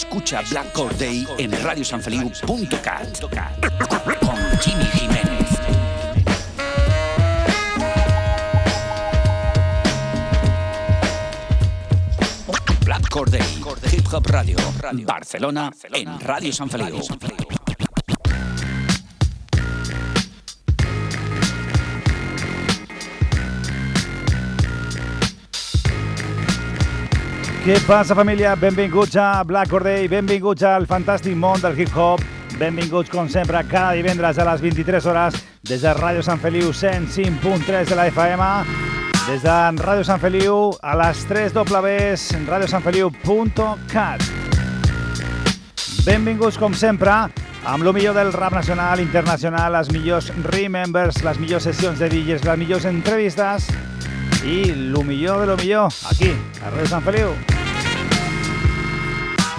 Escucha Black Corday en radiosanfeliu.cat con Jimmy Jiménez. Black Corday, Hip Hop Radio, Barcelona, en Radio San Feliu. Què passa, família? Benvinguts a Black Corday, benvinguts al fantàstic món del hip-hop, benvinguts, com sempre, cada divendres a les 23 hores des de Ràdio Sant Feliu 105.3 de la FM, des de Ràdio Sant Feliu a les 3 Ws, radiosanfeliu.cat. Benvinguts, com sempre, amb el millor del rap nacional, internacional, les millors remembers, les millors sessions de DJs, les millors entrevistes y lo millor de lo millor, aquí, a Radio San Feliu.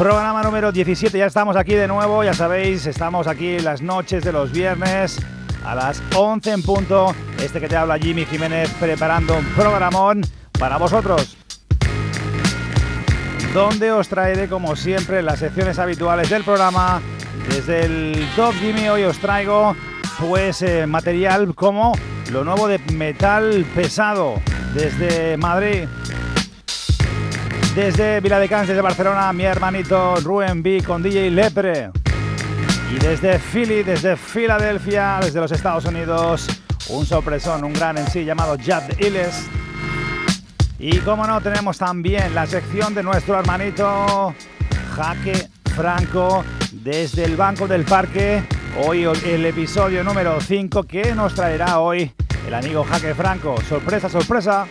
Programa número 17, ya estamos aquí de nuevo, ya sabéis, estamos aquí las noches de los viernes a las 11 en punto. Este que te habla Jimmy Jiménez preparando un programón para vosotros. Donde os traeré como siempre las secciones habituales del programa. Desde el Top Jimmy hoy os traigo pues eh, material como lo nuevo de metal pesado desde Madrid. Desde Viladecans, desde Barcelona, mi hermanito Rubén B con DJ Lepre. Y desde Philly, desde Filadelfia, desde los Estados Unidos, un sorpresón, un gran en sí llamado Jad Illes. Y como no, tenemos también la sección de nuestro hermanito Jaque Franco desde el Banco del Parque. Hoy el episodio número 5 que nos traerá hoy el amigo Jaque Franco. Sorpresa, sorpresa.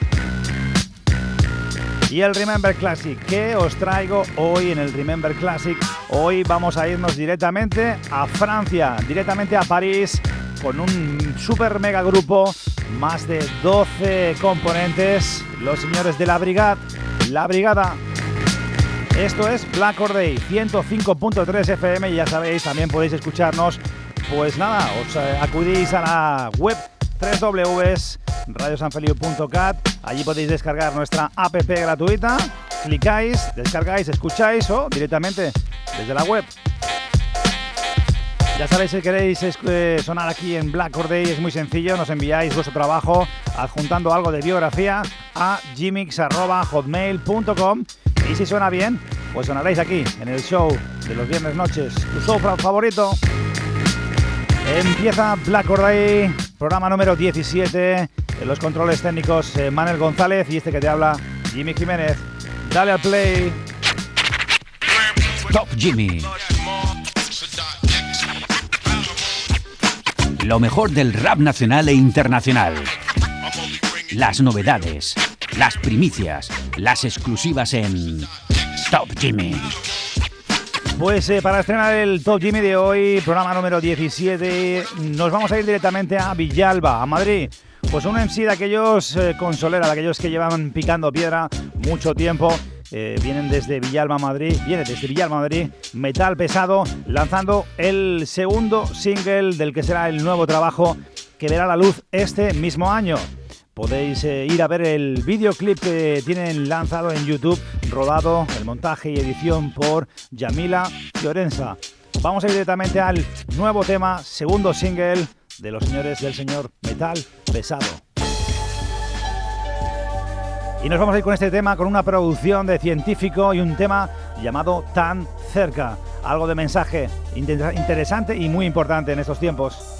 Y el Remember Classic, que os traigo hoy en el Remember Classic. Hoy vamos a irnos directamente a Francia, directamente a París, con un super mega grupo, más de 12 componentes, los señores de la Brigada. La Brigada. Esto es Black Corday 105.3 FM y ya sabéis, también podéis escucharnos. Pues nada, os eh, acudís a la web www.radiosanfeliu.cat. Allí podéis descargar nuestra app gratuita. Clicáis, descargáis, escucháis o directamente desde la web. Ya sabéis, si queréis eh, sonar aquí en Black Corday es muy sencillo, nos enviáis vuestro trabajo adjuntando algo de biografía a gmix.hotmail.com y si suena bien, pues sonaréis aquí en el show de los viernes noches. Tu show favorito. Empieza Black Corday, programa número 17. En los controles técnicos, eh, Manuel González y este que te habla, Jimmy Jiménez. Dale al play. Top Jimmy. Lo mejor del rap nacional e internacional. Las novedades, las primicias, las exclusivas en Top Jimmy. Pues eh, para estrenar el Top Jimmy de hoy, programa número 17, nos vamos a ir directamente a Villalba, a Madrid. Pues un MC de aquellos eh, con solera, de aquellos que llevan picando piedra mucho tiempo. Eh, vienen desde Villalba, Madrid, viene desde Villalba, Madrid, metal pesado, lanzando el segundo single del que será el nuevo trabajo que verá la luz este mismo año. Podéis eh, ir a ver el videoclip que tienen lanzado en YouTube, rodado, el montaje y edición por Yamila Fiorenza. Vamos a ir directamente al nuevo tema, segundo single de los señores del señor Metal Pesado. Y nos vamos a ir con este tema, con una producción de científico y un tema llamado Tan Cerca. Algo de mensaje inter- interesante y muy importante en estos tiempos.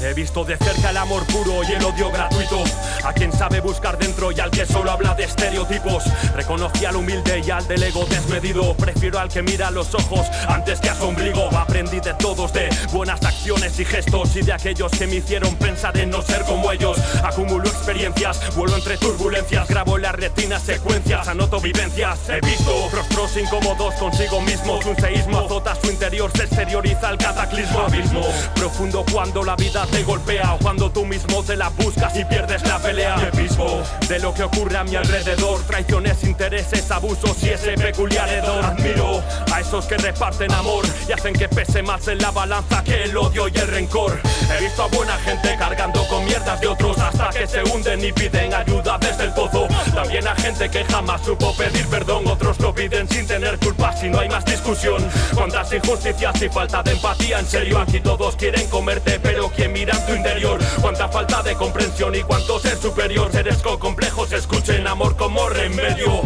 He visto de cerca el amor puro y el odio gratuito. A quien sabe buscar dentro y al que solo habla de estereotipos. Reconocí al humilde y al del ego desmedido. Prefiero al que mira los ojos antes que a su ombligo. Aprendí de todos, de buenas acciones y gestos y de aquellos que me hicieron pensar en no ser como ellos. Acumulo experiencias, vuelo entre turbulencias, grabo en la retina secuencias, anoto vivencias. He visto rostros incómodos consigo mismos. Un seísmo azota su interior, se exterioriza el cataclismo. Abismo profundo cuando la vida te golpea cuando tú mismo te la buscas y pierdes la pelea. Epismo de lo que ocurre a mi alrededor, traiciones, intereses, abusos y ese peculiar hedor. Admiro a esos que reparten amor y hacen que pese más en la balanza que el odio y el rencor. He visto a buena gente cargando con mierdas de otros hasta que se hunden y piden ayuda desde el pozo. También a gente que jamás supo pedir perdón, otros lo piden sin tener culpa si no hay más discusión. Cuántas injusticias y falta de empatía, en serio, aquí todos quieren comerte, pero quien mira en tu interior. Cuánta falta de comprensión y cuánto ser superior. Seres con complejos escuchen amor como remedio.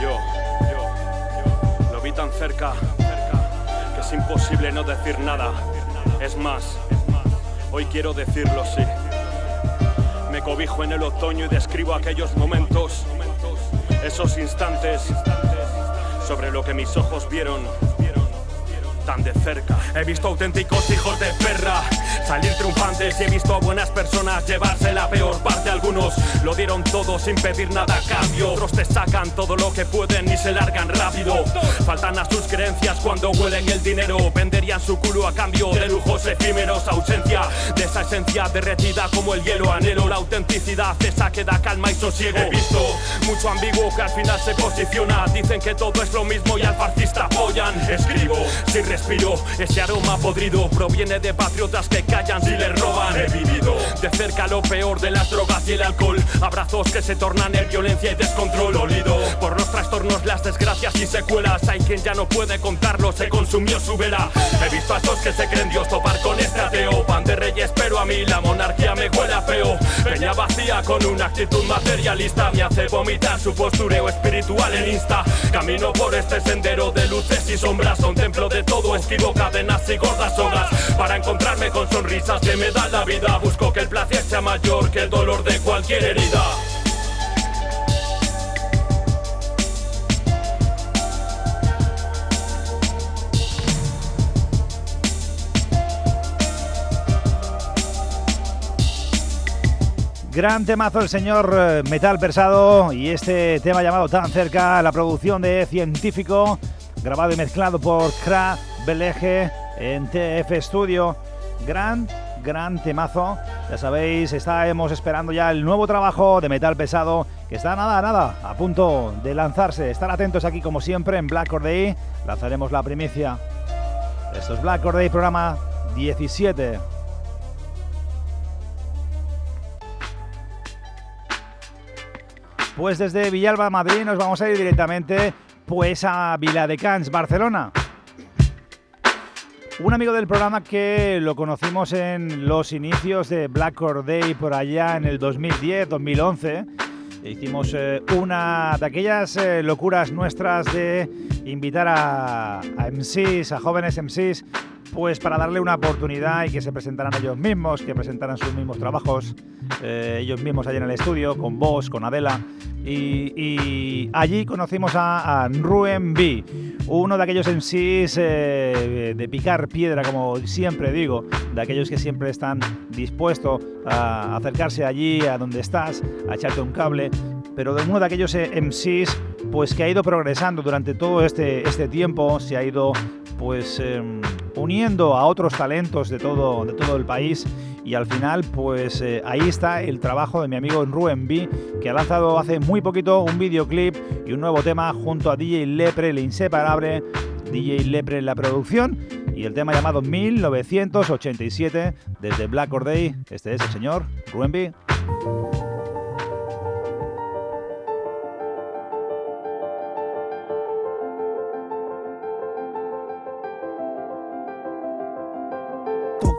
Yo, yo, yo, lo vi tan cerca, que es imposible no decir nada. Es más, hoy quiero decirlo sí. Me cobijo en el otoño y describo aquellos momentos, esos instantes sobre lo que mis ojos vieron tan de cerca. He visto auténticos hijos de perra salir triunfantes y he visto a buenas personas llevarse la peor parte. Algunos lo dieron todo sin pedir nada a cambio. Otros te sacan todo lo que pueden y se largan rápido. Faltan a sus creencias cuando huelen el dinero. Venderían su culo a cambio de lujos efímeros. Ausencia de esa esencia derretida como el hielo. Anhelo la autenticidad, esa que da calma y sosiego. He visto mucho ambiguo que al final se posiciona. Dicen que todo es lo mismo y al fascista apoyan. Escribo sin respiro. Ese aroma podrido proviene de patriotas que callan si le roban. He vivido de cerca lo peor de las drogas y el alcohol. Abrazos que se tornan en violencia y descontrol. Olido por los trastornos, las desgracias y secuelas. Hay quien ya no puede contarlo, se consumió su vela. He visto a esos que se creen Dios topar con este ateo. Pan de reyes, pero a mí la monarquía me huele feo. Peña vacía con una actitud materialista. Me hace vomitar su postureo espiritual en Insta. Camino por este sendero de luces y sombras. Contemplo de todo, esquivo cadenas y gordas sogas. Para encontrarme con sonrisas que me dan la vida. Busco que el placer sea mayor que el dolor de cualquier herida. Gran temazo el señor eh, Metal Persado y este tema llamado Tan Cerca, la producción de Científico, grabado y mezclado por Kra Beleje en TF Studio. Gran, gran temazo. Ya sabéis, estábamos esperando ya el nuevo trabajo de Metal Pesado, que está nada, nada, a punto de lanzarse. Estar atentos aquí como siempre en Black Or Day. Lanzaremos la primicia. Esto es Black Or Day, programa 17. Pues desde Villalba, Madrid, nos vamos a ir directamente pues a Viladecans, Barcelona. Un amigo del programa que lo conocimos en los inicios de Black Or Day por allá en el 2010, 2011. Hicimos eh, una de aquellas eh, locuras nuestras de invitar a, a MCs, a jóvenes MCs, pues para darle una oportunidad y que se presentaran ellos mismos, que presentaran sus mismos trabajos, eh, ellos mismos allí en el estudio, con vos, con Adela. Y, y allí conocimos a, a Ruen B, uno de aquellos MCs eh, de picar piedra, como siempre digo, de aquellos que siempre están dispuestos a acercarse allí, a donde estás, a echarte un cable, pero de uno de aquellos eh, MCs pues que ha ido progresando durante todo este, este tiempo, se ha ido pues eh, uniendo a otros talentos de todo, de todo el país. Y al final pues eh, ahí está el trabajo de mi amigo Ruen B que ha lanzado hace muy poquito un videoclip y un nuevo tema junto a DJ Lepre, el inseparable DJ Lepre en la producción. Y el tema llamado 1987 desde Black Or Day, este es el señor Ruen B.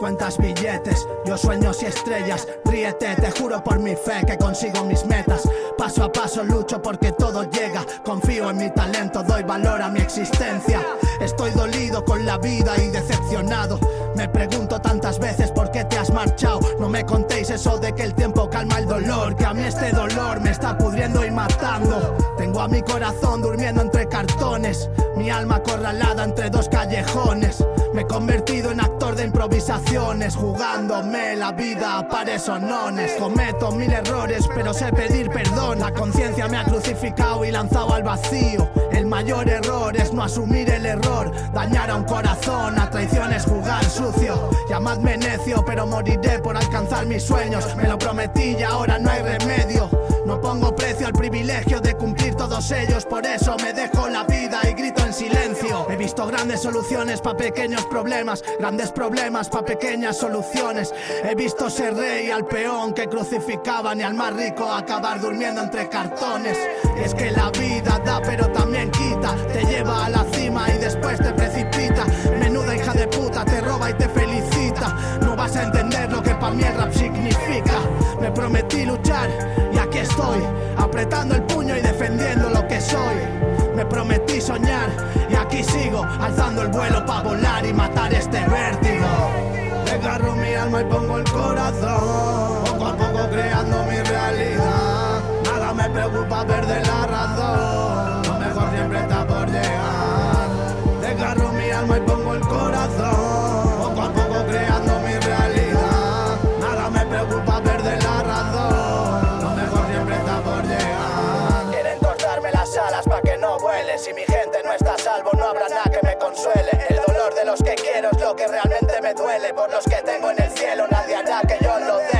cuentas billetes, yo sueños y estrellas. Ríete, te juro por mi fe que consigo mis metas. Paso a paso lucho porque todo llega. Confío en mi talento, doy valor a mi existencia. Estoy dolido con la vida y decepcionado. Me pregunto tantas veces por qué te has marchado. No me contéis eso de que el tiempo calma el dolor. Que a mí este dolor me está pudriendo y matando. Tengo a mi corazón durmiendo entre cartones. Mi alma acorralada entre dos callejones. Me he convertido en actor de improvisaciones, jugándome la vida a pares o nones. Cometo mil errores, pero sé pedir perdón. La conciencia me ha crucificado y lanzado al vacío. El mayor error es no asumir el error, dañar a un corazón, a traiciones jugar sucio. Llamadme necio, pero moriré por alcanzar mis sueños. Me lo prometí y ahora no hay remedio. No pongo precio al privilegio de cumplir todos ellos, por eso me dejo la vida y grito silencio. He visto grandes soluciones para pequeños problemas, grandes problemas para pequeñas soluciones. He visto ser rey al peón que crucificaban y al más rico acabar durmiendo entre cartones. Es que la vida da pero también quita, te lleva a la cima y después te precipita. Menuda hija de puta te roba y te felicita. No vas a entender lo que para mí el rap significa. Me prometí luchar y aquí estoy, apretando el puño y defendiendo lo que soy. Me prometí soñar y aquí sigo, alzando el vuelo para volar y matar este vértigo. Desgarro mi alma y pongo el corazón, poco a poco creando mi realidad. Nada me preocupa perder la razón, Si mi gente no está a salvo, no habrá nada que me consuele. El dolor de los que quiero es lo que realmente me duele. Por los que tengo en el cielo, nadie hará que yo lo deje.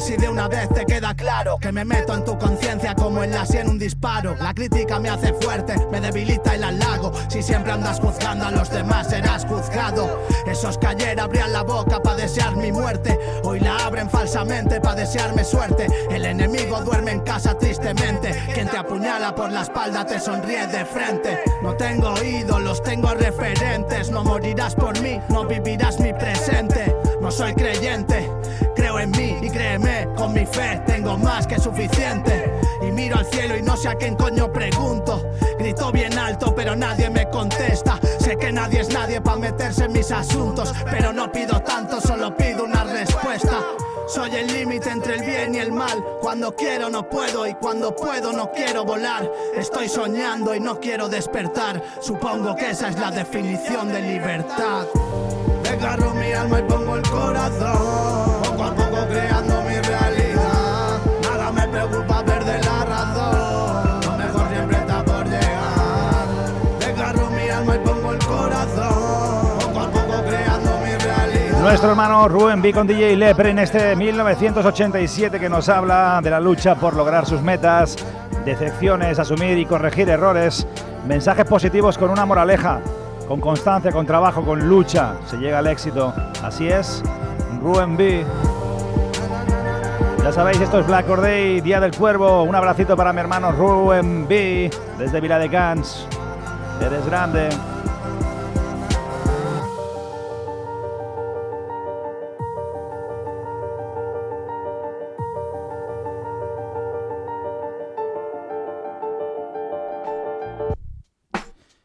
Si de una vez te queda claro que me meto en tu conciencia como en la sien un disparo. La crítica me hace fuerte, me debilita el halago. Si siempre andas juzgando a los demás, serás juzgado. Esos que ayer abrían la boca para desear mi muerte, hoy la abren falsamente para desearme suerte. El enemigo duerme en casa tristemente. Quien te apuñala por la espalda te sonríe de frente. No tengo ídolos, tengo referentes. No morirás por mí, no vivirás mi presente. No soy creyente, y créeme, con mi fe tengo más que suficiente. Y miro al cielo y no sé a quién coño pregunto. Grito bien alto, pero nadie me contesta. Sé que nadie es nadie para meterse en mis asuntos, pero no pido tanto, solo pido una respuesta. Soy el límite entre el bien y el mal. Cuando quiero no puedo y cuando puedo no quiero volar. Estoy soñando y no quiero despertar. Supongo que esa es la definición de libertad. Desgarro mi alma y pongo el corazón. Creando mi realidad. Nada me preocupa perder la razón. Lo mejor siempre está por llegar. Poco a poco creando mi realidad. Nuestro hermano Rubén B con DJ Lepre en este 1987 que nos habla de la lucha por lograr sus metas, decepciones, asumir y corregir errores, mensajes positivos con una moraleja, con constancia, con trabajo, con lucha, se llega al éxito. Así es, Rubén B. Ya sabéis, esto es Black Or Day, Día del Cuervo. Un abracito para mi hermano Rubén B. desde Vila de Cans. Eres grande.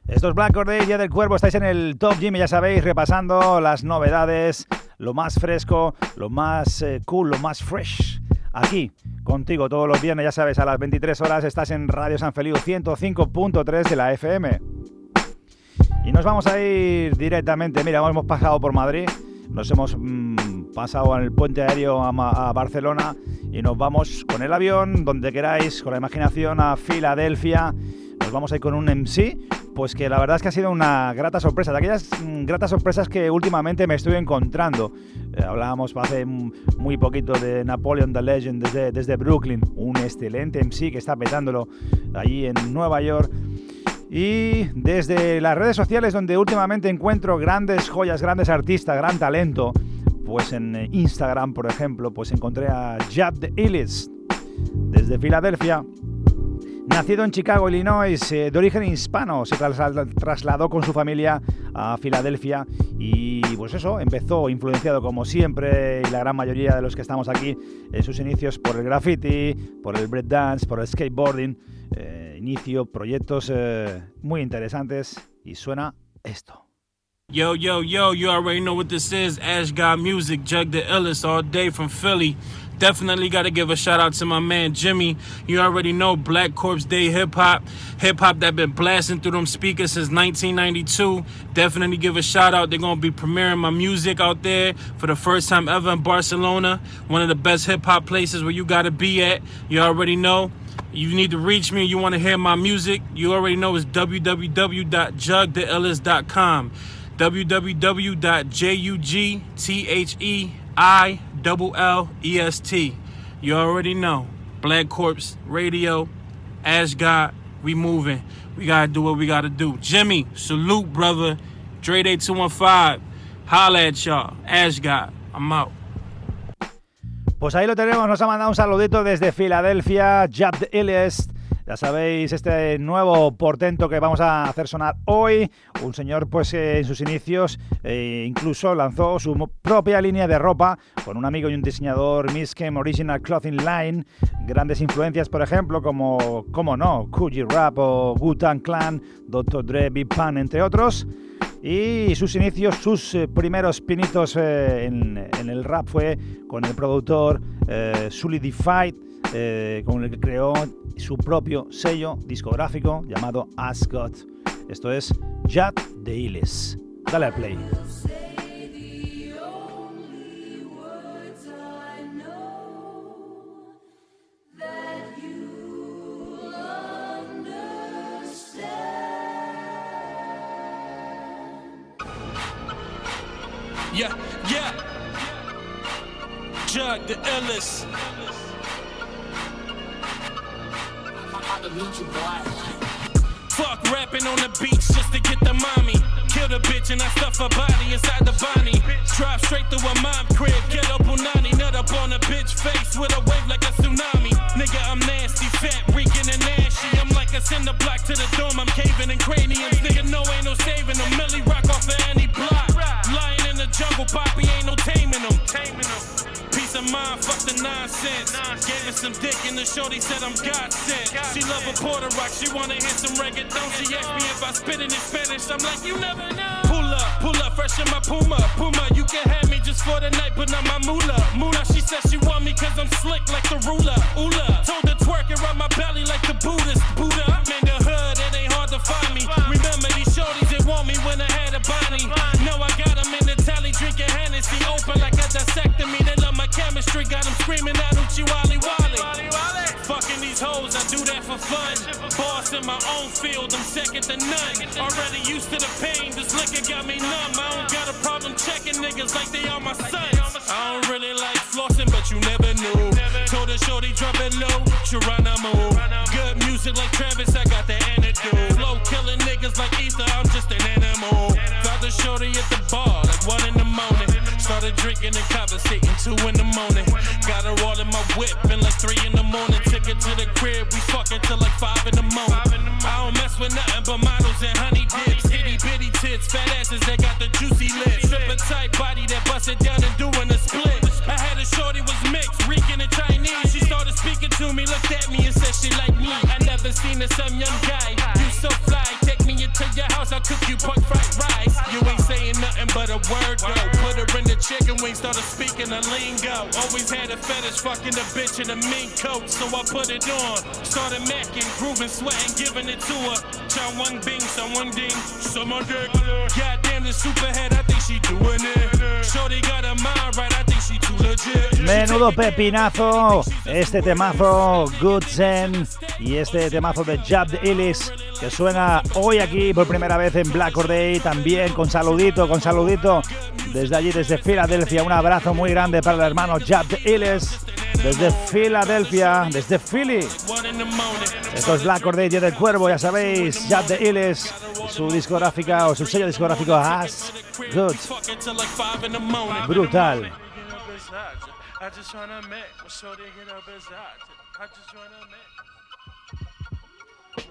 Esto es Black Or Day, Día del Cuervo. Estáis en el Top Gym, ya sabéis, repasando las novedades, lo más fresco, lo más eh, cool, lo más fresh. Aquí, contigo todos los viernes, ya sabes, a las 23 horas estás en Radio San Feliu 105.3 de la FM. Y nos vamos a ir directamente, mira, hemos pasado por Madrid, nos hemos mm, pasado el puente aéreo a Barcelona y nos vamos con el avión, donde queráis, con la imaginación, a Filadelfia. Nos vamos a con un MC, pues que la verdad es que ha sido una grata sorpresa, de aquellas mm, gratas sorpresas que últimamente me estoy encontrando. Eh, hablábamos hace muy poquito de Napoleon the Legend desde, desde Brooklyn, un excelente MC que está petándolo allí en Nueva York. Y desde las redes sociales donde últimamente encuentro grandes joyas, grandes artistas, gran talento, pues en eh, Instagram, por ejemplo, pues encontré a the Illis desde Filadelfia. Nacido en Chicago, Illinois, eh, de origen hispano, se trasladó con su familia a Filadelfia y pues eso, empezó influenciado como siempre y la gran mayoría de los que estamos aquí en sus inicios por el graffiti, por el breakdance, por el skateboarding, eh, inicio proyectos eh, muy interesantes y suena esto. Yo, yo, yo, you already know what this is. Ash God Music, Jug the all day from Philly. Definitely got to give a shout out to my man Jimmy. You already know Black Corpse Day hip hop. Hip hop that been blasting through them speakers since 1992. Definitely give a shout out. They're going to be premiering my music out there for the first time ever in Barcelona. One of the best hip hop places where you got to be at. You already know. You need to reach me. You want to hear my music. You already know it's www.jugtheillis.com www.jugthelest. You already know. Black Corpse Radio, Ash God, we moving. We gotta do what we gotta do. Jimmy, salute, brother. Dre 8215, holla at y'all. Ash God, I'm out. Pues ahí lo tenemos, nos ha mandado un saludito desde Filadelfia, Jad Ellis. Ya sabéis, este nuevo portento que vamos a hacer sonar hoy, un señor pues en sus inicios eh, incluso lanzó su propia línea de ropa con un amigo y un diseñador, Miskem Original Clothing Line, grandes influencias por ejemplo como, como no, Coogee Rap o Wu-Tang Clan, Dr. Dre, Big Pan, entre otros. Y sus inicios, sus eh, primeros pinitos eh, en, el rap fue con el productor eh, Solidified, eh, con el que creó su propio sello discográfico llamado Ascot. Esto es Jad de Illes. Dale al play. Yeah, yeah. Jug the illest. Fuck rapping on the beach just to get the mommy. Kill the bitch and I stuff her body inside the bunny. Drive straight through a mom crib, get up on 90, nut up on a bitch face with a wave like a tsunami. Nigga, I'm nasty, fat, reeking and nasty. I'm like a cinder block to the dome, I'm caving in craniums. Some dick and the shorty said I'm God sent. She love a Puerto Rock, she wanna hear some reggaeton. She asked me if I spit it in Spanish, I'm like, you never know. Pull up, pull up, fresh in my Puma, Puma. You can have me just for the night, but not my moolah. Moolah, she said she want me cause I'm slick like the ruler. Oola, told her twerk around my belly like the Buddhist. Buddha, I'm in the hood, it ain't hard to find me. Remember these shorties that want me when I had a body. No, I got them in the tally drinking Hennessy, open like a dissectomy. They love my chemistry, got them screaming out Boss in my own field, I'm second to none. Already used to the pain, this liquor got me numb. I don't got a problem checking niggas like they are my sons. I don't really like flossing, but you never knew. Told her shorty drop it low, Geronimo. Good music like Travis, I got the antidote. Flow killing niggas like Ether, I'm just an animal. Got the shorty at the bar, like one in the morning. Started drinking and conversating two in the morning. Got her all in my whip and like three in the morning. Took her to the crib, we fucking till like five in the morning. I don't mess with nothing but models and honey dips. Itty bitty tits, fat asses that got the juicy lips. A tight body that bust it down and doing a split. I had a shorty was mixed, reeking in Chinese. She started speaking to me, looked at me and said she like me. I never seen a some young guy. You so fly, take me into your house, I'll cook you pork fried rice. You ain't saying nothing but a word though. Put her in the chicken wing, started speaking a lingo. Always had a fetish, fucking a bitch in a mink coat, so I put it on. Started macking, grooving, sweating, giving it to her. Chow one bing, someone ding, someone dick. Goddamn, the superhead, I think she doing it. Shorty got her mind right, I Menudo pepinazo, este temazo Good Zen y este temazo de Jab Illis que suena hoy aquí por primera vez en Black Or Day, también con saludito, con saludito desde allí, desde Filadelfia. Un abrazo muy grande para el hermano Jab Illis desde Filadelfia, desde Philly. Esto es Black Or Day, Día del Cuervo, ya sabéis, Jab Illis, su discográfica o su sello discográfico Has Good. Brutal.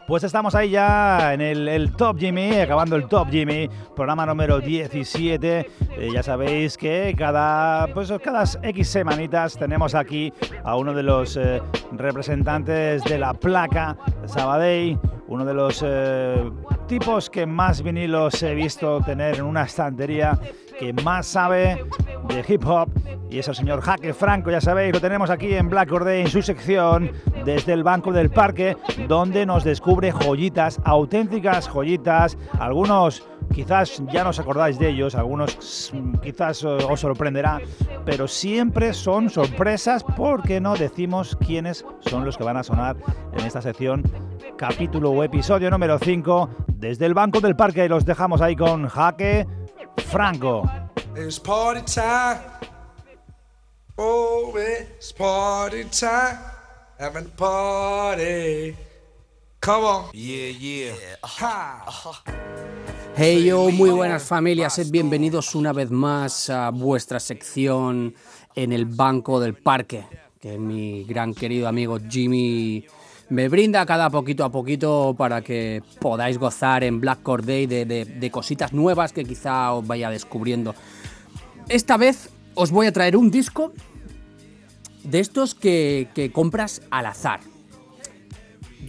Pues estamos ahí ya en el, Top Jimmy, acabando el Top Jimmy, programa número 17. Eh, ya sabéis que cada, pues, cada X semanitas tenemos aquí a uno de los eh, representantes de la placa Sabadell, uno de los eh, tipos que más vinilos he visto tener en una estantería, que más sabe de hip hop. Y es el señor Jaque Franco, ya sabéis, lo tenemos aquí en Black Day en su sección desde el Banco del Parque, donde nos descubre joyitas, auténticas joyitas, algunos quizás ya no os acordáis de ellos, algunos quizás os sorprenderá, pero siempre son sorpresas porque no decimos quiénes son los que van a sonar en esta sección, capítulo o episodio número 5, desde el Banco del Parque, los dejamos ahí con Jaque Franco. Oh, it's party time. Having a party. Come on. Yeah, yeah. Hey yo, muy buenas familias, sed bienvenidos una vez más a vuestra sección en el banco del parque, que mi gran querido amigo Jimmy me brinda cada poquito a poquito para que podáis gozar en Black Cord Day de, de cositas nuevas que quizá os vaya descubriendo. Esta vez os voy a traer un disco de estos que, compras al azar.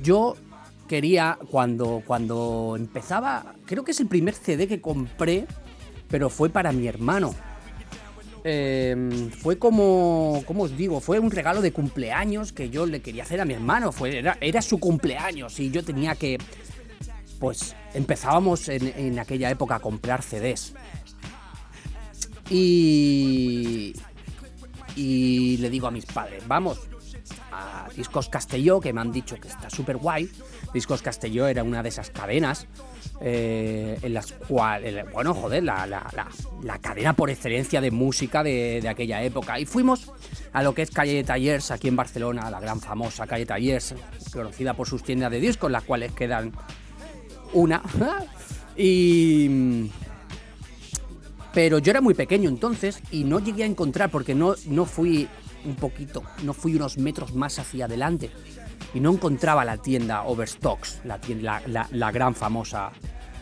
Yo quería, cuando, cuando empezaba, creo que es el primer CD que compré, pero fue para mi hermano. Em, fue como, ¿cómo os digo? Fue un regalo de cumpleaños que yo le quería hacer a mi hermano. Fue, era, era su cumpleaños y yo tenía que... Pues empezábamos en, en aquella época a comprar CDs. Y, y le digo a mis padres, vamos a Discos Castelló, que me han dicho que está súper guay. Discos Castelló era una de esas cadenas eh, en las cuales, bueno, joder, la, cadena por excelencia de música de, aquella época. Y fuimos a lo que es Calle de Tallers aquí en Barcelona, la gran famosa Calle Tallers, conocida por sus tiendas de discos, las cuales quedan una. y pero yo era muy pequeño entonces y no llegué a encontrar porque no, no fui un poquito, no fui unos metros más hacia adelante y no encontraba la tienda Overstocks, la, la, gran famosa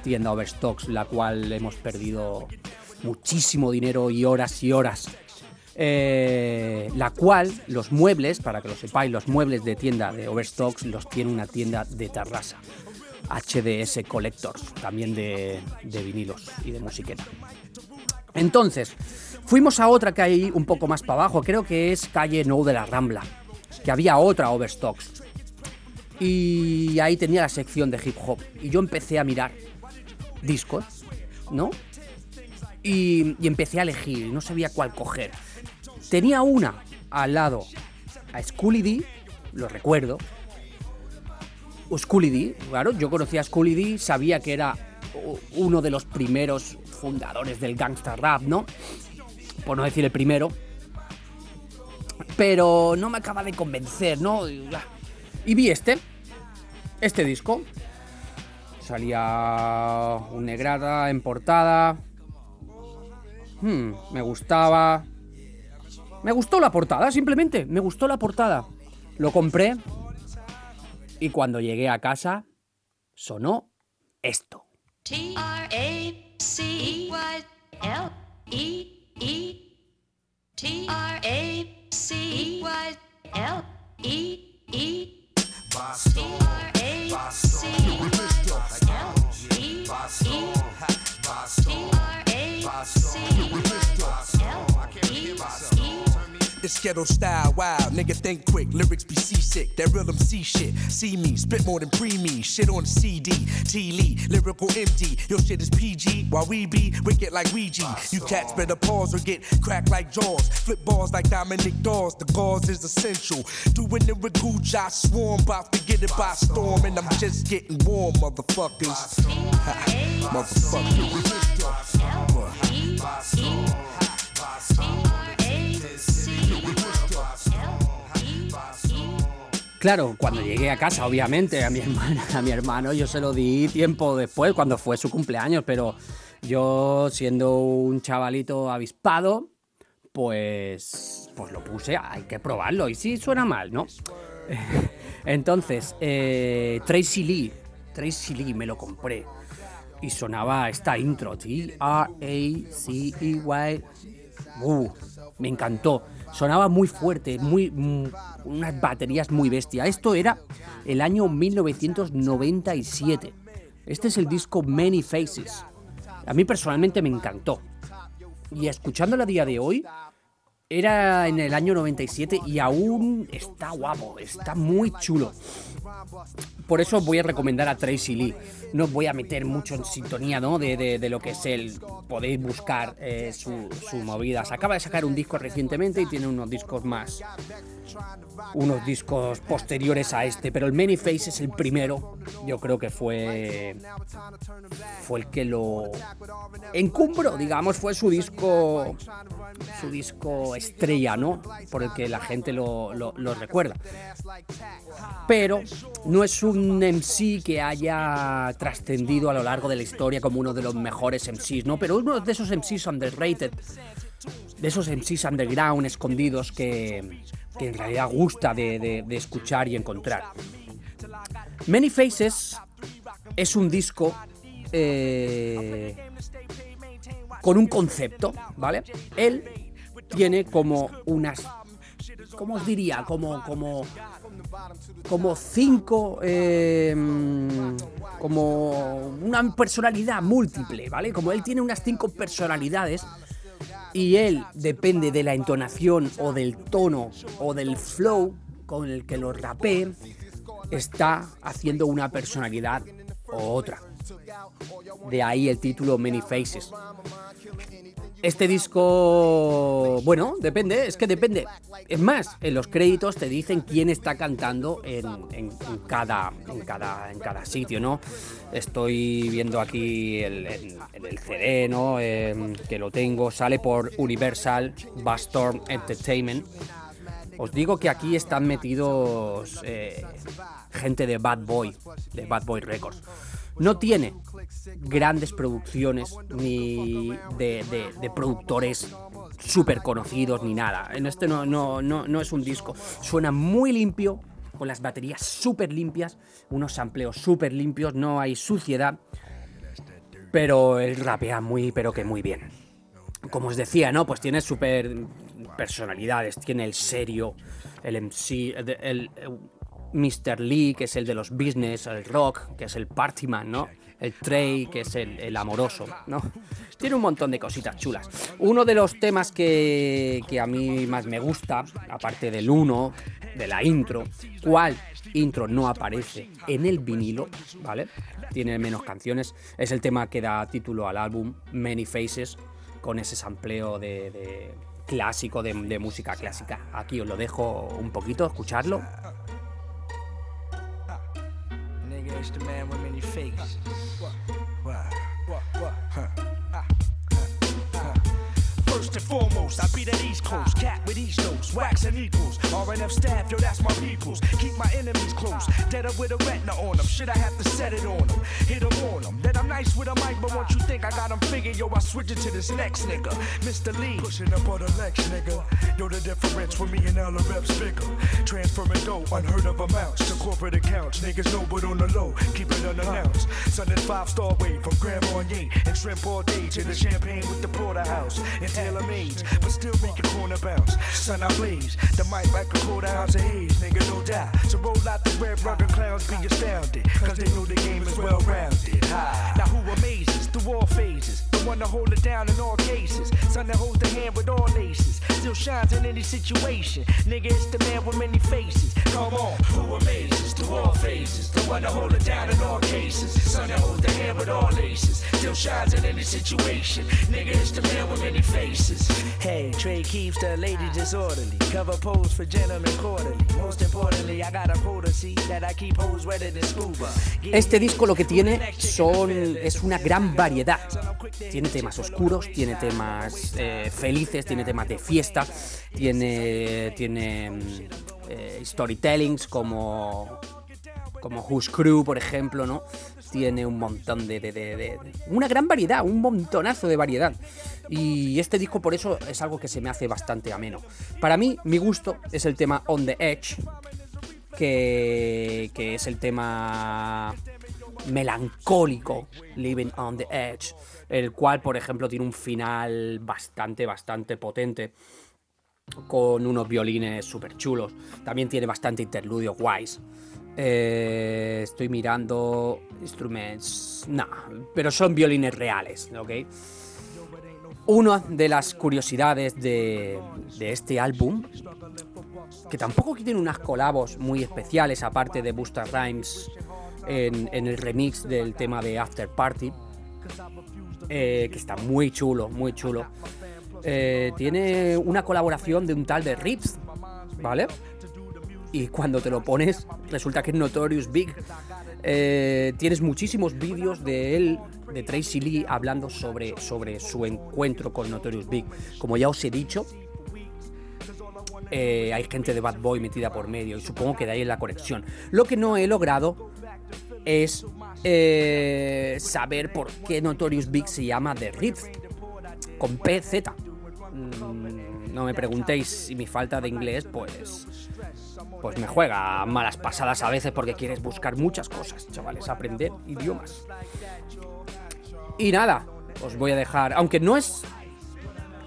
tienda Overstocks, la cual hemos perdido muchísimo dinero y horas y horas. Eh, la cual los muebles, para que lo sepáis, los muebles de tienda de Overstocks los tiene una tienda de Tarrasa, HDS Collectors, también de, de vinilos y de musiqueta. Entonces, fuimos a otra que hay un poco más para abajo, creo que es calle No de la Rambla, que había otra Overstocks. Y ahí tenía la sección de hip hop. Y yo empecé a mirar discos, ¿no? Y, empecé a elegir, no sabía cuál coger. Tenía una al lado, a Schooly D, lo recuerdo. Schooly D, claro, yo conocía a Schooly D, sabía que era uno de los primeros fundadores del gangsta rap, ¿no? Por no decir el primero. Pero no me acaba de convencer, ¿no? Y vi este, este disco. Salía un negrata en portada. Hmm, me gustaba. Me gustó la portada, simplemente. Me gustó la portada. Lo compré. Y cuando llegué a casa, sonó esto. T R A C Y L E E this ghetto style, wild. Nigga think quick, lyrics be seasick. That real MC shit. See me, spit more than pre me. Shit on CD. T Lee, lyrical MD. Your shit is PG, while we be wicked like Ouija. You cats better pause or get cracked like jaws. Flip balls like Dominic Dawes. The gauze is essential. Doing it with Gooch, I swarm. About to get it by storm. And I'm just getting warm, motherfuckers. motherfuckers. Claro, cuando llegué a casa, obviamente, a mi hermano, yo se lo di tiempo después, cuando fue su cumpleaños, pero yo, siendo un chavalito avispado, pues, pues lo puse, hay que probarlo. Y sí suena mal, ¿no? Entonces, eh, Tracy Lee, Tracy Lee me lo compré y sonaba esta intro, T-R-A-C-E-Y. Uh, me encantó. Sonaba muy fuerte, muy, mm, unas baterías muy bestia. Esto era el año 1997. Este es el disco Many Faces. A mí personalmente me encantó. Y escuchándolo a día de hoy, era en el año 97 y aún está guapo, está muy chulo. Por eso voy a recomendar a Tracy Lee. No voy a meter mucho en sintonía ¿no? de, lo que es él. Podéis buscar eh, sus su movidas. Acaba de sacar un disco recientemente y tiene unos discos más. Unos discos posteriores a este. Pero el Many Face es el primero. Yo creo que fue. Fue el que lo. Encumbro, digamos, fue su disco. Su disco estrella, ¿no? Por el que la gente lo, lo recuerda. Pero no es un MC que haya trascendido a lo largo de la historia como uno de los mejores MCs, ¿no? Pero uno de esos MCs underrated, de esos MCs underground escondidos que, en realidad gusta de, escuchar y encontrar. Many Faces es un disco eh, con un concepto, ¿vale? Él tiene como unas, ¿cómo os diría? Como, como como cinco, em, como una personalidad múltiple, ¿vale? Como él tiene unas cinco personalidades y él depende de la entonación o del tono o del flow con el que lo rapee, está haciendo una personalidad o otra. De ahí el título Many Faces. Este disco, bueno, depende, es que depende. Es más, en los créditos te dicen quién está cantando en, cada, en, cada, en cada sitio, ¿no? Estoy viendo aquí el, el, CD, ¿no? Em, que lo tengo, sale por Universal Bastorm Entertainment. Os digo que aquí están metidos eh, gente de Bad Boy, de Bad Boy Records. No tiene grandes producciones ni de, productores súper conocidos ni nada. En este no, no, no, no es un disco. Suena muy limpio, con las baterías súper limpias, unos sampleos súper limpios, no hay suciedad, pero él rapea muy, pero que muy bien. Como os decía, ¿no? Pues tiene súper personalidades, tiene el serio, el MC, el, Mr. Lee, que es el de los business, el rock, que es el partyman, ¿no? El Trey, que es el, amoroso, ¿no? Tiene un montón de cositas chulas. Uno de los temas que, que a mí más me gusta, aparte del uno, de la intro, ¿cuál intro no aparece en el vinilo, ¿vale? Tiene menos canciones. Es el tema que da título al álbum Many Faces, con ese sampleo de, clásico, de, de música clásica. Aquí os lo dejo un poquito, escucharlo. The man with many faces. What? What? What? What? Huh. First and foremost, I be that East Coast cat with East notes, wax and equals. RNF staff, yo, that's my peoples. Keep my enemies close, dead up with a retina on them. Should I have to set it on them? Hit them on them. That I'm nice with a mic, but once you think I got them figured, yo, I switch it to this next nigga. Mr. Lee. Pushing up on the Lex, nigga. Yo, the difference with me and Ella reps bigger. Transferring dough, unheard of amounts to corporate accounts. Niggas know, but on the low, keep it unannounced. Sending five star way from Grand Marnier and shrimp all day to the champagne with the porterhouse. And tailor made, but still make corner bounce. Sun I blaze, the mic like a quarter ounce of haze, nigga, no doubt. So roll out the red rugged clowns, be astounded, cause they know the game is well rounded. Now who amazes through all phases? The one to hold it down in all cases. Son that holds the hand with all laces. Still shines in any situation. Nigga, it's the man with many faces. Come on, who amazes through all phases? The one to hold it down in all cases. Son that holds the hand with all laces. Still shines in any situation. Nigga, it's the man with many faces. Hey, Trey keeps the lady disorderly. Cover pose for gentlemen quarterly. Most importantly, I got a potency that I keep hoes wetter than scuba. Este disco lo que tiene son es una gran variedad. Tiene temas oscuros, tiene temas eh, felices, tiene temas de fiesta, tiene tiene mm, eh, storytellings como como Who's Crew, por ejemplo, ¿no? Tiene un montón de, de, de, Una gran variedad, un montonazo de variedad. Y este disco por eso es algo que se me hace bastante ameno. Para mí, mi gusto es el tema On the Edge. que, que es el tema melancólico, Living on the Edge, el cual, por ejemplo, tiene un final bastante, bastante potente con unos violines súper chulos. También tiene bastante interludio guays. Eh, estoy mirando instruments. No, pero son violines reales, ¿ok? Una de las curiosidades de, este álbum, que tampoco tiene unas colabos muy especiales, aparte de Busta Rhymes en el remix del tema de After Party, eh, que está muy chulo, muy chulo. Eh, tiene una colaboración de un tal de Rips, ¿vale? Y cuando te lo pones, resulta que es Notorious Big. Eh, tienes muchísimos vídeos de él, de Tracy Lee, hablando sobre, sobre su encuentro con Notorious Big. Como ya os he dicho, hay gente de Bad Boy metida por medio y supongo que de ahí la conexión. Lo que no he logrado es eh, saber por qué Notorious Big se llama The Riff con PZ. Mm, no me preguntéis si mi falta de inglés, pues. Pues me juega malas pasadas a veces porque quieres buscar muchas cosas, chavales, aprender idiomas. Y nada, os voy a dejar, aunque no es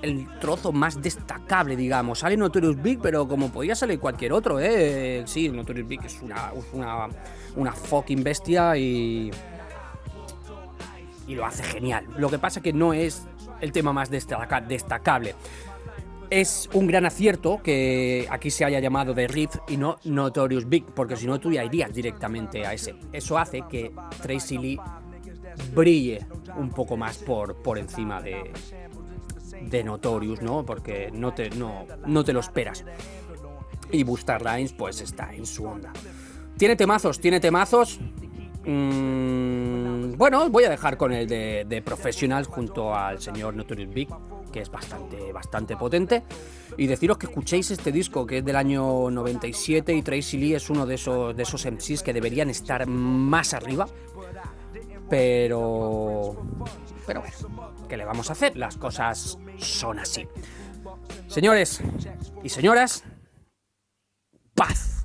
el trozo más destacable, digamos. Sale Notorious Big, pero como podía salir cualquier otro, ¿eh? Sí, Notorious Big es una, una, fucking bestia y. Y lo hace genial. Lo que pasa que no es el tema más destaca- destacable. Es un gran acierto que aquí se haya llamado The Riff y no Notorious Big, porque si no tú ya irías directamente a ese. Eso hace que Tracy Lee brille un poco más por, por encima de, de Notorious, ¿no? Porque no te, no, no te lo esperas. Y Busta Rhymes, pues está en su onda. Tiene temazos, tiene temazos. Mm, bueno, voy a dejar con el de, de Professionals junto al señor Notorious Big, que es bastante, bastante potente. Y deciros que escuchéis este disco, que es del año 97, y Tracy Lee es uno de esos, de esos MCs que deberían estar más arriba. Pero. Pero bueno, ¿qué le vamos a hacer? Las cosas son así. Señores y señoras, paz.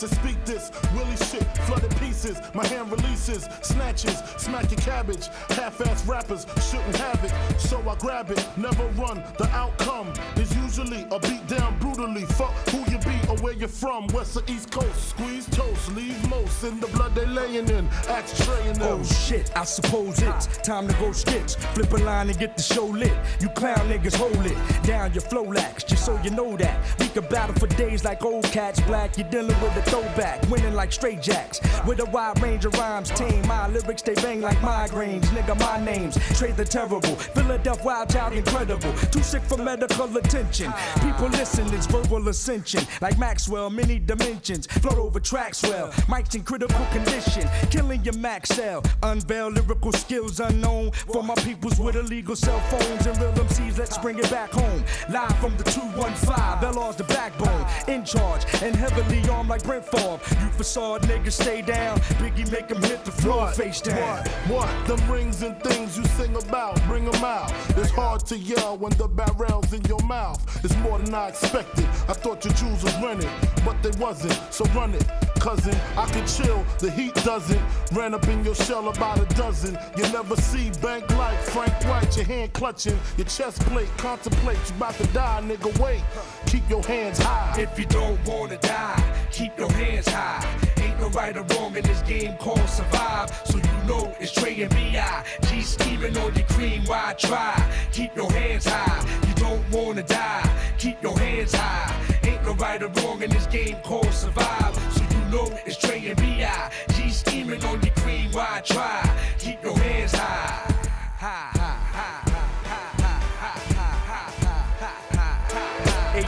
That speak this, Willie shit, flooded pieces. My hand releases, snatches, smack your cabbage. Half-ass rappers shouldn't have it, so I grab it. Never run. The outcome is usually a beat down brutally. Fuck who you be or where you're from, west or east coast. Squeeze toast, leave most in the blood they laying in. Axe traying them. Oh shit, I suppose it's time to go skits. Flip a line and get the show lit. You clown niggas hold it down your flow lax, just so you know that. We can battle for days like old cats, black. You're dealing with a throwback, winning like straight jacks. With a wide range of rhymes, tame. My lyrics they bang like migraines. Nigga, my name's Trey the Terrible. Philadelphia Wild Child Incredible. Too sick for medical attention. People listen, it's verbal ascension. Like Maxwell, many dimensions. Float over tracks well. Mike's in critical condition. Killing your max cell. Unveil lyrical skills unknown. For my peoples with illegal cell phones and real MCs, let's bring it back home. Live from the 215. LR's the backbone. In charge and heavily armed like Brent Favre. You facade niggas stay down. Biggie make 'em hit the floor face down. What? What? Them rings and things you sing about, bring 'em out. It's hard to yell when the barrel's in your mouth. It's more than I expected. I thought your jewels was running, but they wasn't. So run it, cousin. I can chill, the heat doesn't. Ran up in your shell about a dozen. You never see bank like Frank White, your hand clutching, your chest plate. Contemplate, you about to die, nigga. Wait, keep your hands high. If you don't wanna die, keep your hands high. Ain't no right or wrong in this game called survive. So you know it's Trey and B.I. G scheming on your cream, why try? Keep your hands high. You don't wanna die, keep your hands high. Ain't no right or wrong in this game called survive. So you know it's Trey and B.I. G scheming on your cream, why try? Keep your hands high. High,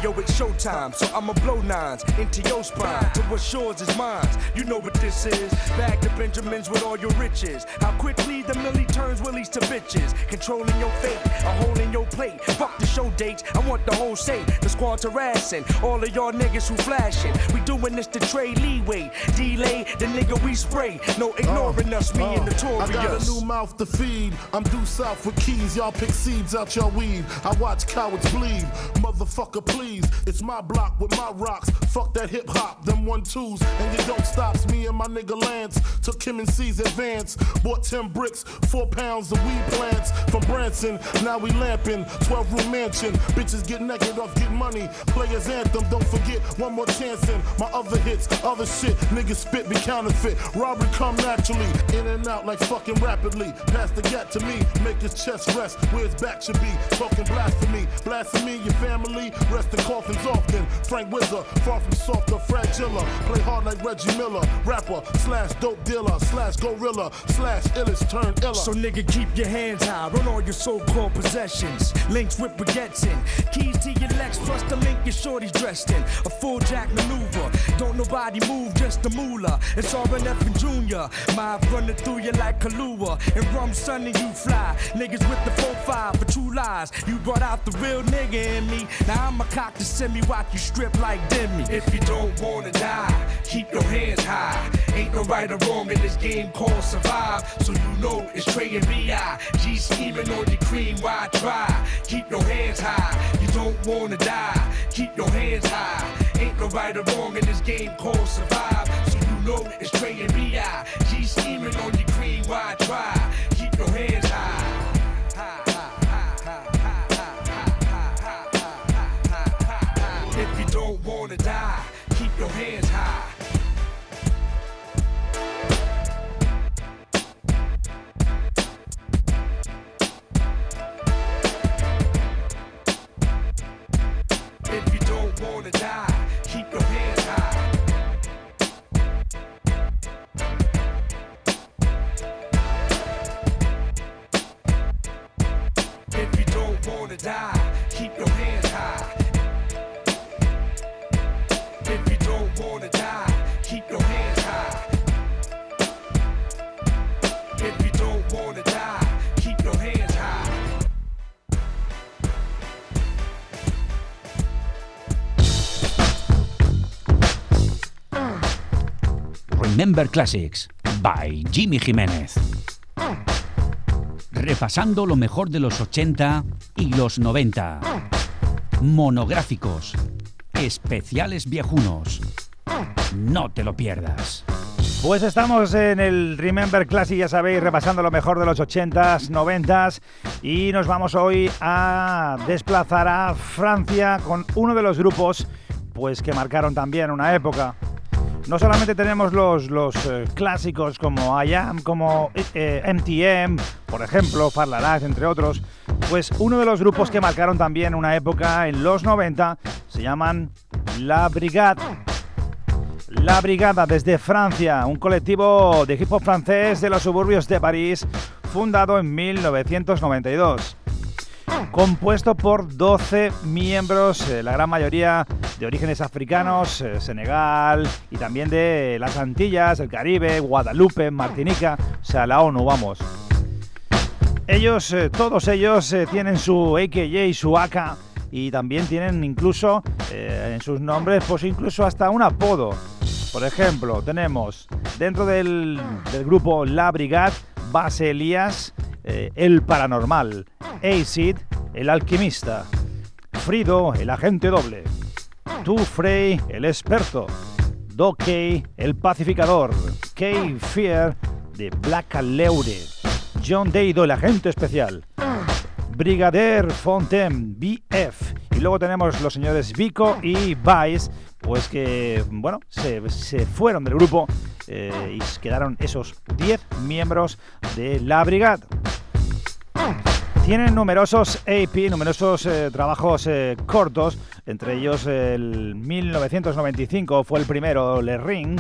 yo, it's showtime, so I'ma blow nines into your spine. To what's yours is mine. You know what this is. Back to Benjamins with all your riches. How quickly the millie turns Willie police to bitches, controlling your fate, a hole in your plate. Fuck the show dates, I want the whole say. The squad harassing all of y'all niggas who flashing. We doing this to trade leeway, delay the nigga we spray. No ignoring uh, us, me uh, and notorious. I got a new mouth to feed. I'm due south with keys. Y'all pick seeds out your weed. I watch cowards bleed. Motherfucker, please. It's my block with my rocks. Fuck that hip hop, them one twos, and you don't stops. Me and my nigga Lance took him and C's advance. Bought 10 bricks, four pounds of weed plants from Branson. Now we lamping, 12 room mansion. Bitches get naked off, get money. Players anthem, don't forget one more chance in my other hits, other shit. Niggas spit be counterfeit. Robbery come naturally, in and out like fucking rapidly. Pass the gap to me, make his chest rest where his back should be. Talking blasphemy, blasphemy, your family. Rest coffins often. Frank Wizard, far from soft or fragile. Play hard like Reggie Miller, rapper slash dope dealer slash gorilla slash illest turn illa. So nigga, keep your hands high, run all your so-called possessions. Links with baguettes in, keys to your Lex plus the link your shorty's dressed in. A full jack maneuver, don't nobody move, just the moolah. It's RNF and Junior, my running through you like Kahlua. And rum sunning you fly, niggas with the 4-5 for true lies. You brought out the real nigga in me, now I'm a cock to send me watch you strip like Demi. If you don't wanna die, keep your hands high. Ain't no right or wrong in this game called survive. So you know it's Trey and B.I. G scheming on your cream, why try? Keep your hands high, you don't wanna die. Keep your hands high. Ain't no right or wrong in this game called survive. So you know it's Trey and B.I. G scheming on your cream, why try? Keep your hands high. Wanna die, keep your hands high. If you don't wanna die, keep your Remember Classics by Jimmy Jiménez. Repasando lo mejor de los 80 y los 90. Monográficos. Especiales viejunos. No te lo pierdas. Pues estamos en el Remember Classic, ya sabéis, repasando lo mejor de los 80s, 90s y nos vamos hoy a desplazar a Francia con uno de los grupos pues que marcaron también una época. No solamente tenemos los, los eh, clásicos como I Am, como MTM, eh, por ejemplo, Farlaraz, entre otros, pues uno de los grupos que marcaron también una época en los 90 se llaman La Brigade. La Brigada desde Francia, un colectivo de hip hop francés de los suburbios de París, fundado en 1992 compuesto por 12 miembros, eh, la gran mayoría de orígenes africanos, eh, Senegal y también de las Antillas, el Caribe, Guadalupe, Martinica, o sea, la ONU, vamos. Ellos, eh, todos ellos tienen su AKJ, su AK y también tienen incluso en sus nombres, pues incluso hasta un apodo. Por ejemplo, tenemos dentro del, del grupo La Brigade, Base Elías, El Paranormal, Acid, el alquimista, Frido, el agente doble, Tu Frey, el experto, Dokey, el pacificador, Kay Fear, de Black Leure, John Deido, el agente especial, Brigadier Fontaine, BF, y luego tenemos los señores Vico y Vice, pues que, bueno, se, fueron del grupo eh, y quedaron esos 10 miembros de la brigada. Tienen numerosos AP, numerosos eh, trabajos eh, cortos, entre ellos el 1995 fue el primero, Le Ring,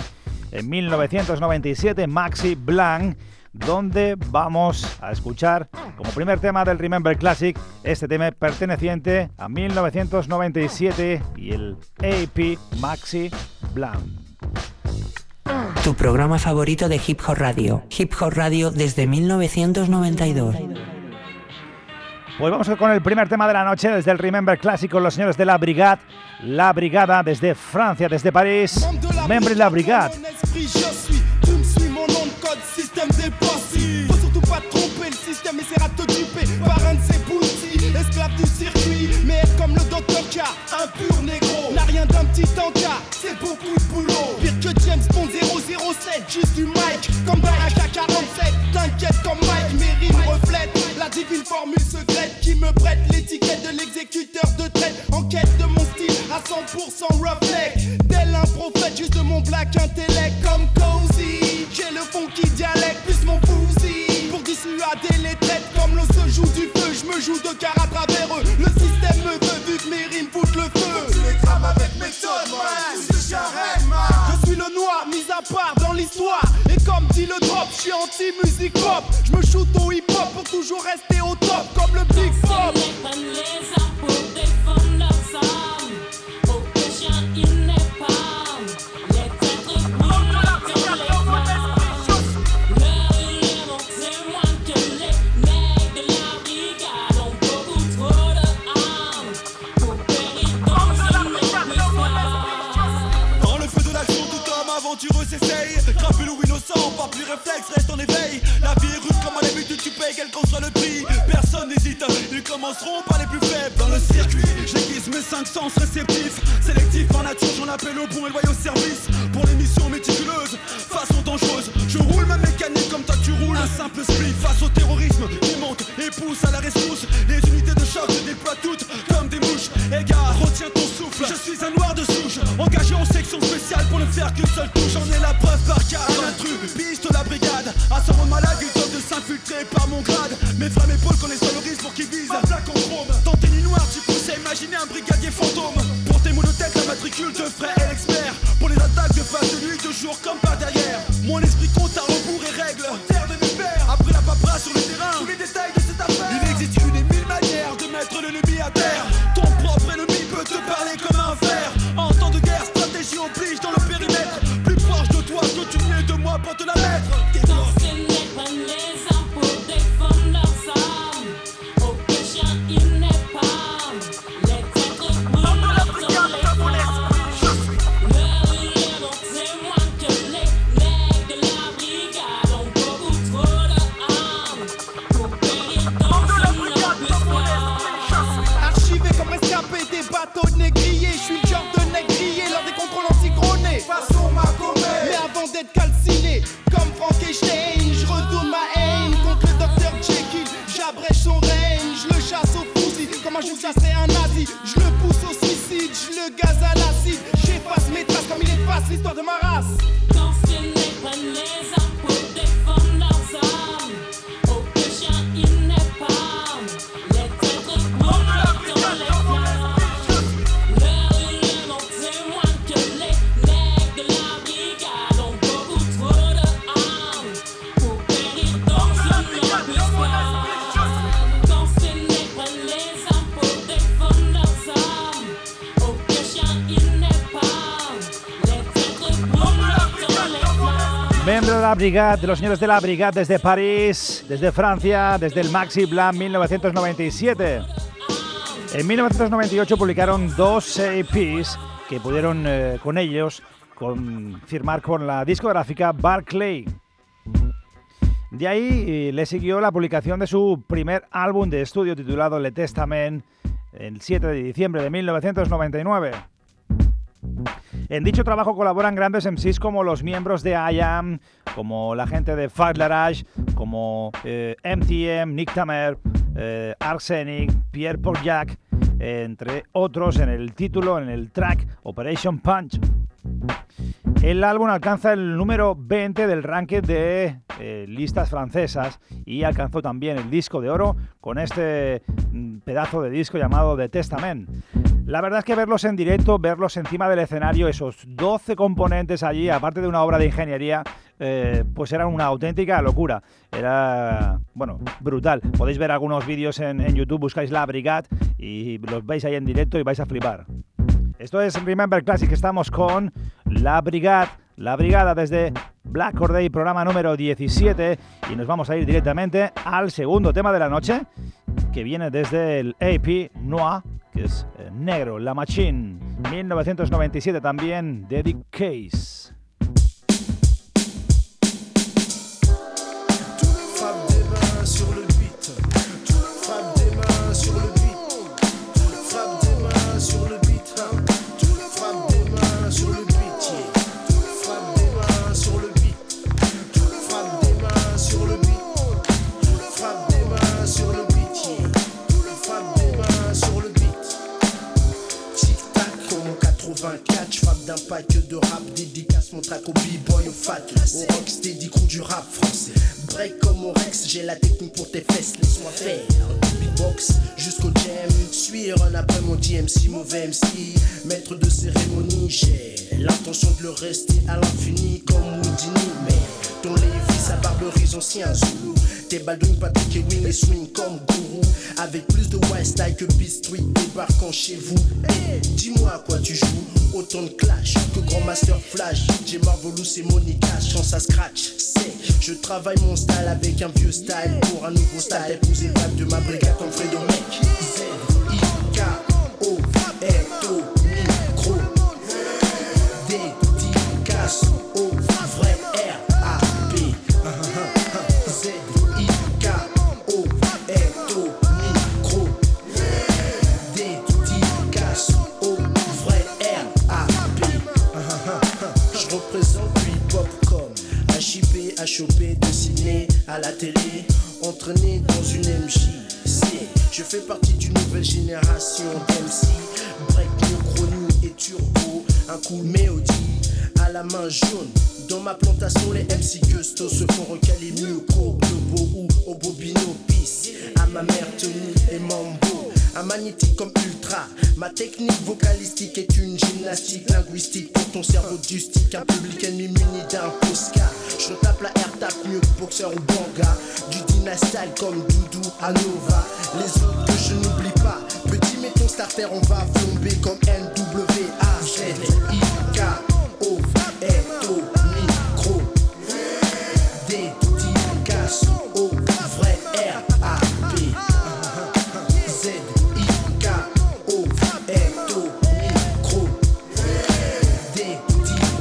en 1997 Maxi Blanc, donde vamos a escuchar como primer tema del Remember Classic este tema perteneciente a 1997 y el AP Maxi Blanc. Tu programa favorito de Hip Hop Radio. Hip Hop Radio desde 1992. Pues vamos con el primer tema de la noche desde el Remember clásico, los señores de la Brigade, la Brigada desde Francia, desde París, Membre de la Brigade. pas tromper, le système essaiera de te duper par un de ses. Esclave du circuit, mais comme le docteur K, un pur négro. N'a rien d'un petit encas, c'est beaucoup de boulot. Pire que James Bond 007, juste du mic, comme dans AK-47. 100% roughneck. Tel un prophète, juste de mon black intellect comme Cozy. J'ai le funky dialecte plus mon fusil. Pour dissuader les têtes comme l'eau se joue du feu, je me joue de car à travers eux. Le système me veut vu que mes rimes foutent le feu. Tu les crames avec méthode, man. Je suis le noir, mis à part dans l'histoire. Et comme dit le drop, je suis anti-musique pop. Je me shoot au hip-hop j'en appelle au service. Pour les missions méticuleuses, façon dangereuse. Je roule ma mécanique comme toi tu roules. Un simple split face au terrorisme qui monte et pousse à la rescousse. Les unités de choc se déploient toutes comme des mouches. Égard, retiens ton souffle. Je suis un noir de souche, engagé en section spéciale pour ne faire qu'une seule touche. J'en ai la preuve par cas. Un intrus, piste la brigade. À ce malade, il tente de s'infiltrer par mon grade. Mes frères, mes pôles connaissent le risque pour qu'ils visent. Un plaque en chrome. Tant t'es ni noir, tu pousses à imaginer un brigadier fantôme. Pour tes monothèques, la matricule de frais de los señores de la Brigade desde París, desde Francia, desde el Maxi Blanc 1997. En 1998 publicaron dos EPs que pudieron eh, con ellos firmar con la discográfica Barclay. De ahí eh, le siguió la publicación de su primer álbum de estudio titulado Le Testament el 7 de diciembre de 1999. En dicho trabajo colaboran grandes MCs como los miembros de IAM, como la gente de Fat como MTM, eh, Nick Tamer, eh, Arsenic, Pierre Jack, entre otros en el título, en el track Operation Punch. El álbum alcanza el número 20 del ranking de eh, listas francesas y alcanzó también el disco de oro con este mm, pedazo de disco llamado The Testament. La verdad es que verlos en directo, verlos encima del escenario, esos 12 componentes allí, aparte de una obra de ingeniería, eh, pues eran una auténtica locura. Era, bueno, brutal. Podéis ver algunos vídeos en, en YouTube, buscáis La Brigade y los veis ahí en directo y vais a flipar. Esto es Remember Classic, estamos con La Brigada, La Brigada desde Black Corday, programa número 17, y nos vamos a ir directamente al segundo tema de la noche, que viene desde el AP Noir, que es eh, negro, La Machine, 1997 también, Dedic Case. Dédicace mon track au b-boy, au fat, au rock, steady crew du rap français. Break comme au Rex, j'ai la technique pour tes fesses, laisse-moi faire. Beatbox jusqu'au jam, suis un après mon DMC, mauvais MC, maître de cérémonie, j'ai l'intention de le rester à l'infini comme Houdini, mais ton Lévi, sa barberie, ancien Zulu. Tes Baldwin, Patrick et Wing et swing comme gourou. Avec plus de wild style que Beat Street débarquant chez vous. Eh, dis-moi à quoi tu joues. Autant de clash que Grand Master Flash. J'ai Marvelous et Monica, chance à scratch. C'est, je travaille mon style avec un vieux style pour un nouveau style. Épouser de ma brigade comme Fredo Mec. À choper, dessiner à la télé, entraîné dans une MJC. Je fais partie d'une nouvelle génération d'MC, break, chronie et turbo, un coup mélodie à la main jaune. Dans ma plantation, les MC Gusto se font recaler mieux qu'au Globo ou au Bobino Peace. À ma mère, Tony et Mambo un magnétique comme ultra. Ma technique vocalistique est une gymnastique linguistique pour ton cerveau du. Un public ennemi muni d'un postcard. Je tape la air tape mieux que boxeur ou banga. Du dynastal comme Doudou à Nova. Les autres que je n'oublie pas. Petit ton starter, on va flamber comme NWA.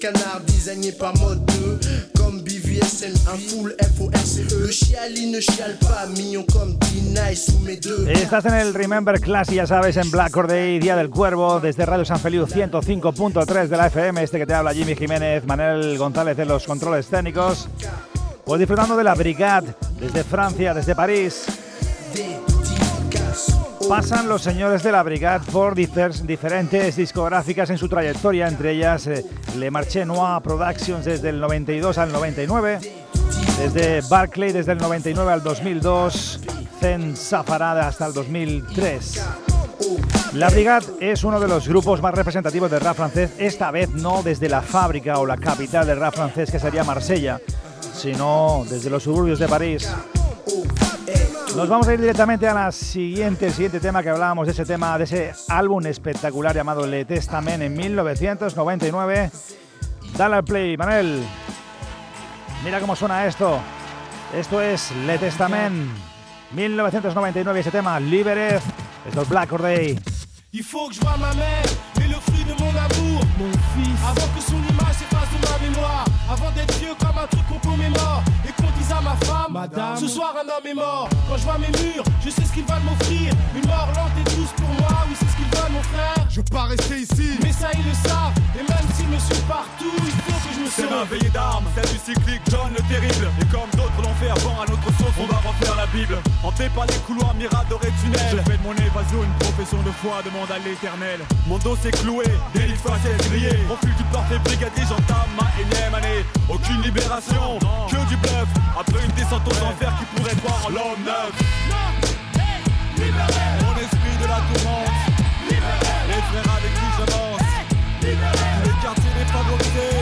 canard, designé par mode 2. Comme full FORCE. Le chiali ne chiale pas, mignon comme D-Nice. Estás en el Remember Class y ya sabes, en Black Corday, Día del Cuervo, desde Radio San Feliu 105.3 de la FM. Este que te habla Jimmy Jiménez, Manuel González de los controles técnicos. Pues disfrutando de la Brigade desde Francia, desde París. Pasan los señores de la Brigade por diferentes discográficas en su trayectoria, entre ellas eh, Le Marché Noir Productions desde el 92 al 99, desde Barclay desde el 99 al 2002, Zen Safarada hasta el 2003. La Brigade es uno de los grupos más representativos del rap francés, esta vez no desde la fábrica o la capital del rap francés que sería Marsella, sino desde los suburbios de París. Nos vamos a ir directamente a la siguiente, siguiente tema que hablábamos de ese tema, de ese álbum espectacular llamado Le Testament en 1999. Dale al play, Manuel. Mira cómo suena esto. Esto es Le Testament 1999, ese tema, Liberez. Esto es Black Day. Il faut que je ma mère et le fruit de mon amour, mon fils. Avant que son image s'efface de ma mémoire, avant d'être vieux comme un truc ma femme, Madame, ce soir un homme est mort. Quand je vois mes murs, je sais ce qu'ils veulent m'offrir. Une mort lente et douce pour moi, oui c'est ce qu'ils veulent mon frère. Je veux pas rester ici, mais ça ils le savent. Et même s'ils me suivent partout, il faut que je me sauve. C'est ma veillée d'armes, celle du cyclique John le terrible. Et comme d'autres l'ont fait avant à notre la Bible. Hanté par les couloirs miradorés tunnels. Je fais de mon évasion une profession de foi, de à l'éternel. Mon dos s'est cloué, délit facile grillé. Refus du parfait brigadier, j'entame ma énième année. Aucune libération, que du bluff. Après une descente aux enfers qui pourrait voir l'homme neuf. Mon esprit de la tourmente. Les frères avec qui j'avance. Les quartiers défavorisés.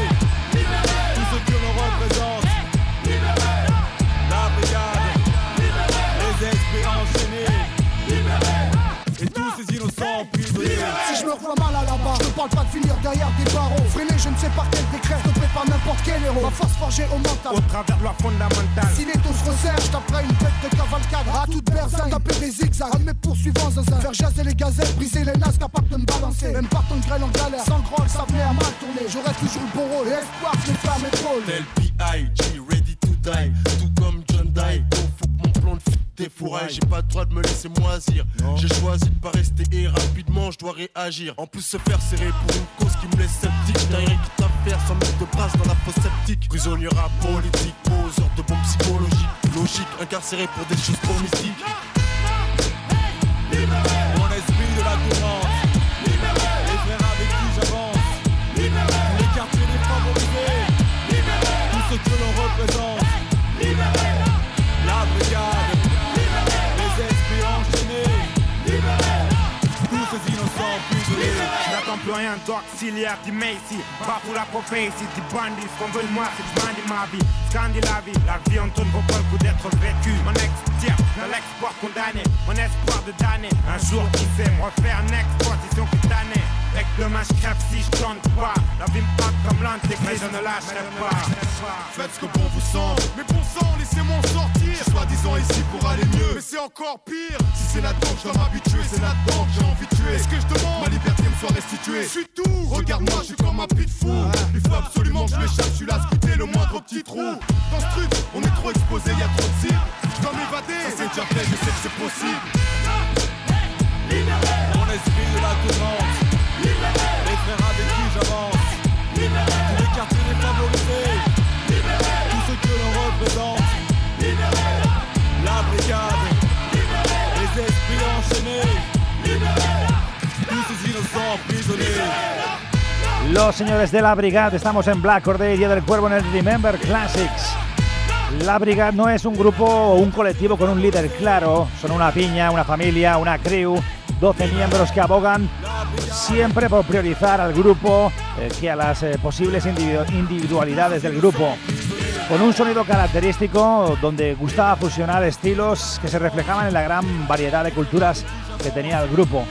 Parle pas de finir derrière des barreaux. Freiné, je ne sais par quel décret, stoppé par n'importe quel héros. Ma force forgée au mental. Au travers de loi fondamentale. Si les taux se resserrent, je une bête de cavalcade. À toute berzingue, taper des zigzags. De mes poursuivants zinzin. Faire jaser les gazelles, briser les nasses, capables de me balancer. Même par ton grêle en galère, sans groll, ça venait à mal tourner. J'aurai toujours le bon rôle et espoir que les flammes épaulent. Tel P.I.G. ready to die. Tout comme John Die. Oh, faut que mon plan de fit défouraille. J'ai pas le droit de me laisser moisir. J'ai choisi de pas rester et rapidement je dois réagir. En plus, se faire serrer pour une cause qui me laisse sceptique. J'n'ai rien à faire sans mettre de brasse dans la fosse sceptique. Prisonnier rap politique, poseur de bombes psychologiques. Logique, incarcéré pour des choses trop mystiques. Mon esprit de la tourmente. Rien d'auxiliaire du Macy. Pas pour la prophétie du bandit. Ce qu'on veut de moi, c'est bandis ma vie. Scandinavie, la vie en tourne vaut pas le coup d'être vécu. Mon ex tire dans l'exploit condamné. Mon espoir de damner. Un jour, qui sait me refaire une exploitation cutanée. Avec demain, je crève si je tente pas. La vie me passe comme mais je ne lâcherai pas. Faites ce que bon vous semble. Mais bon sang, laissez-moi en sortir. Suis disant ici pour aller mieux. Mais c'est encore pire. Si c'est là-dedans que je dois m'habituer, c'est là-dedans que j'ai envie de tuer. Est-ce que je demande Ma liberté me soit restituée? Je suis tout. Regarde-moi, je suis comme un pit fou. Il faut absolument que je m'échappe. Je suis là, scruter le moindre petit trou. Dans ce truc, on est trop exposé, y a trop de cibles. Je dois m'évader. Ça c'est déjà fait, je sais que c'est possible. Mon esprit de la tourmente. Brigade. Los señores de la Brigade, estamos en Black Corday, Día del Cuervo en el Remember Classics. La Brigade no es un grupo o un colectivo con un líder claro, son una piña, una familia, una crew, 12 miembros que abogan siempre por priorizar al grupo eh, que a las eh, posibles individu- individualidades del grupo. Con un sonido característico donde gustaba fusionar estilos que se reflejaban en la gran variedad de culturas que tenía el grupo.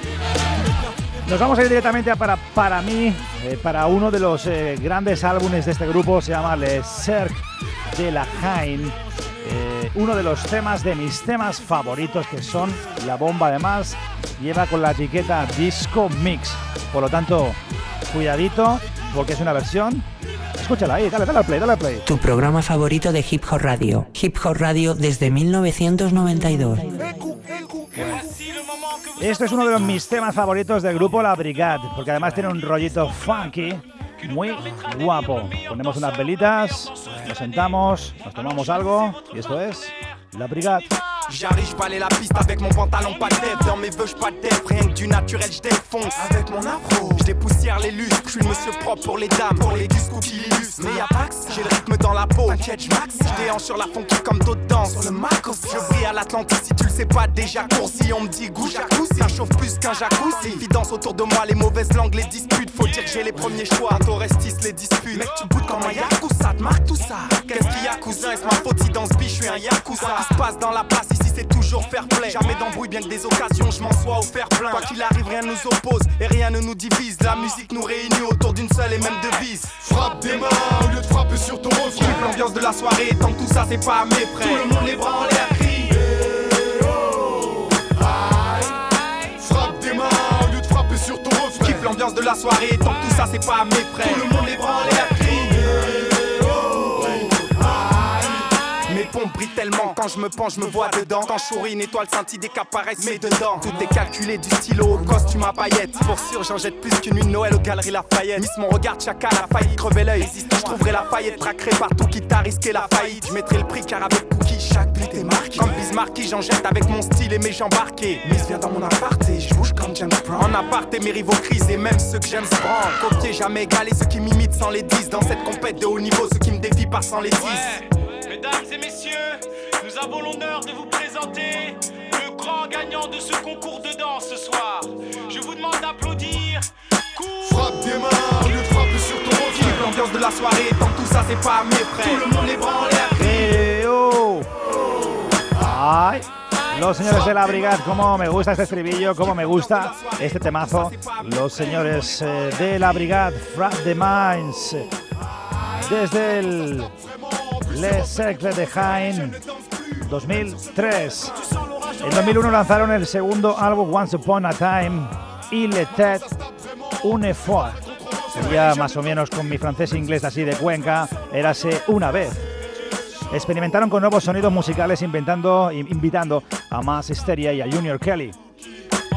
Nos vamos a ir directamente a para, para mí, eh, para uno de los eh, grandes álbumes de este grupo, se llama Le Cercle de la Haine. Eh, uno de los temas de mis temas favoritos que son la bomba además lleva con la etiqueta Disco Mix. Por lo tanto, cuidadito porque es una versión. Escúchala ahí, dale, dale al play, dale al play. Tu programa favorito de Hip Hop Radio. Hip Hop Radio desde 1992. Este es uno de los, mis temas favoritos del grupo La Brigade, porque además tiene un rollito funky muy guapo. Ponemos unas velitas, nos sentamos, nos tomamos algo y esto es La Brigade. J'arrive, je balaye la piste avec mon pantalon pas de tête. Dans mes vœux, pas de tête. Rien que du naturel, je défonce. Avec mon afro, je dépoussière les lustres. Je suis le monsieur propre pour les dames. Pour les discours qui l'illustrent. Mais y'a pas que ça. J'ai le rythme dans la peau. T'inquiète, je max. Je déhanche sur la funky comme d'autres danses. Sur le Mac aussi. Je brille à l'Atlantique si tu le sais pas déjà. Coursi, on me dit goût jacuzzi. Ça chauffe plus qu'un jacuzzi. Évidence autour de moi, les mauvaises langues, les disputes. Faut dire que j'ai les premiers choix. Bientôt restis les disputes. Mec, tu boutes comme un yakuza. Te marque tout ça. Qu'est-ce qu'il y a, cousin? Est-ce ma faute si dans ce biche, je suis un yakuza? Qui se passe dans la place ici, c'est toujours fair play. Jamais d'embrouille, bien que des occasions, je m'en sois offert plein. Quoi qu'il arrive, rien nous oppose et rien ne nous divise. La musique nous réunit autour d'une seule et même devise. Frappe des mains au lieu de frapper sur ton refrain. L'ambiance de la soirée, tant que tout ça, c'est pas à mes frais. Tout le monde les bras en l'air, crie. Frappe des mains au lieu de frapper sur ton refrain. Kiffe l'ambiance de la soirée, tant que tout ça, c'est pas à mes frais. Tout le monde les bras en l'air, tellement, quand je me penche, je me vois dedans. Quand je souris, une étoile scintille qu'apparaissent mes dedans. Tout est calculé du stylo au costume à paillettes. Pour sûr, j'en jette plus qu'une nuit Noël aux galeries Lafayette. Miss mon regard, chacal a failli crever l'œil. Je trouverai la faillite, traquerai partout qui t'a risqué la faillite. Je mettrai le prix car avec Cookie, chaque but est marqué. Comme Bismarcky, j'en jette avec mon style et mes jambes embarquées. Miss vient dans mon appart et je bouge comme James Brown. En aparté, mes rivaux crisent et même ceux que j'aime se. Copier, jamais égalé, ceux qui m'imitent sans les 10. Dans cette compète de haut niveau, ceux qui me défient par sans les 10. Mesdames et messieurs, nous avons l'honneur de vous présenter le grand gagnant de ce concours de danse ce soir. Je vous demande d'applaudir. Frappe tes mains au lieu de frapper sur ton Philippe, l'ambiance de la soirée, tant que tout ça c'est pas mes frères. Tout le monde les bras en l'air. Eh, oh. Ay, los señores de la Brigade, cómo me gusta este estribillo, cómo me gusta este temazo. Los señores eh, de la Brigade, Frap the Minds, desde el Le Cercle de Jaén 2003. En 2001 lanzaron el segundo álbum Once Upon a Time, Il était une fois. Sería más o menos con mi francés e inglés así de Cuenca, érase una vez. Experimentaron con nuevos sonidos musicales inventando, invitando a Mass Hysteria y a Junior Kelly.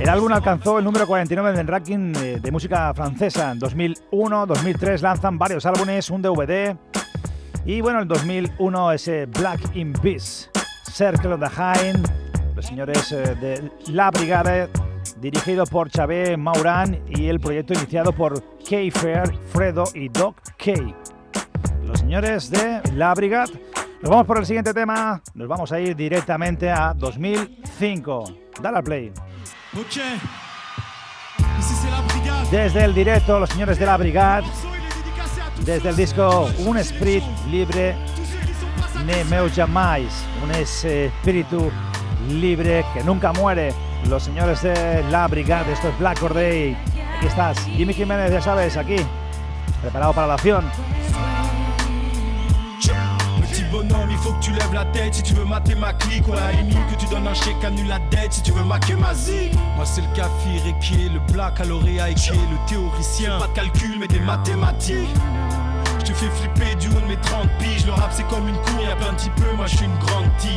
El álbum alcanzó el número 49 del ranking eh, de música francesa. En 2001-2003 lanzan varios álbumes, un DVD y bueno, en 2001 ese Black in Peace, Circle of the High, los señores eh, de La Brigade, dirigido por Xavé Maurán y el proyecto iniciado por Kay Fair, Fredo y Doc Kay. Los señores de La Brigade. Nos vamos por el siguiente tema, nos vamos a ir directamente a 2005. Dale al play. Desde el directo, los señores de La Brigade, desde el disco Un Esprit Libre Ne Meu Jamais, un espíritu libre que nunca muere. Los señores de La Brigade, esto es Black Corday. Aquí estás, Jimmy Jiménez, ya sabes, aquí, preparado para la acción. Bonhomme, il faut que tu lèves la tête si tu veux mater ma clique. Ouais, à la limite que tu donnes un chèque, annule la dette si tu veux maquer ma zig. Moi, c'est le Kafir et le black à lauréat et le théoricien. Pas de calcul, mais des mathématiques. Je te fais flipper du haut de mes 30 piges. Le rap, c'est comme une cour, y'a plein de peu. Moi, je suis une grande tige.